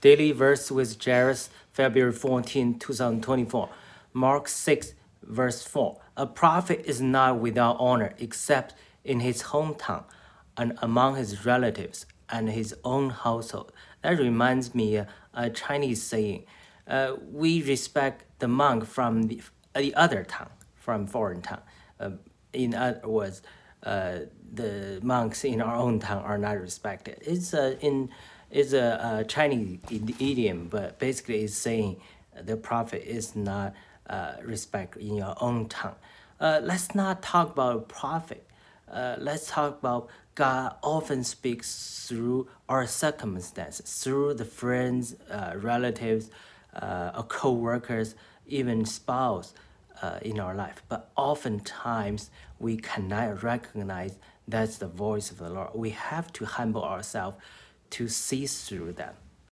Daily verse with Jairus, February 14, 2024. Mark 6, verse 4. A prophet is not without honor except in his hometown and among his relatives and his own household. That reminds me uh, a Chinese saying. Uh, we respect the monk from the, the other town, from foreign town. Uh, in other words, uh, the monks in our own town are not respected. It's a in it's a, a Chinese idiom, but basically it's saying the prophet is not uh, respected in your own tongue. Uh, let's not talk about prophet. Uh, let's talk about God often speaks through our circumstances, through the friends, uh, relatives, uh, co-workers, even spouse uh, in our life. But oftentimes we cannot recognize that's the voice of the Lord. We have to humble ourselves to see through them.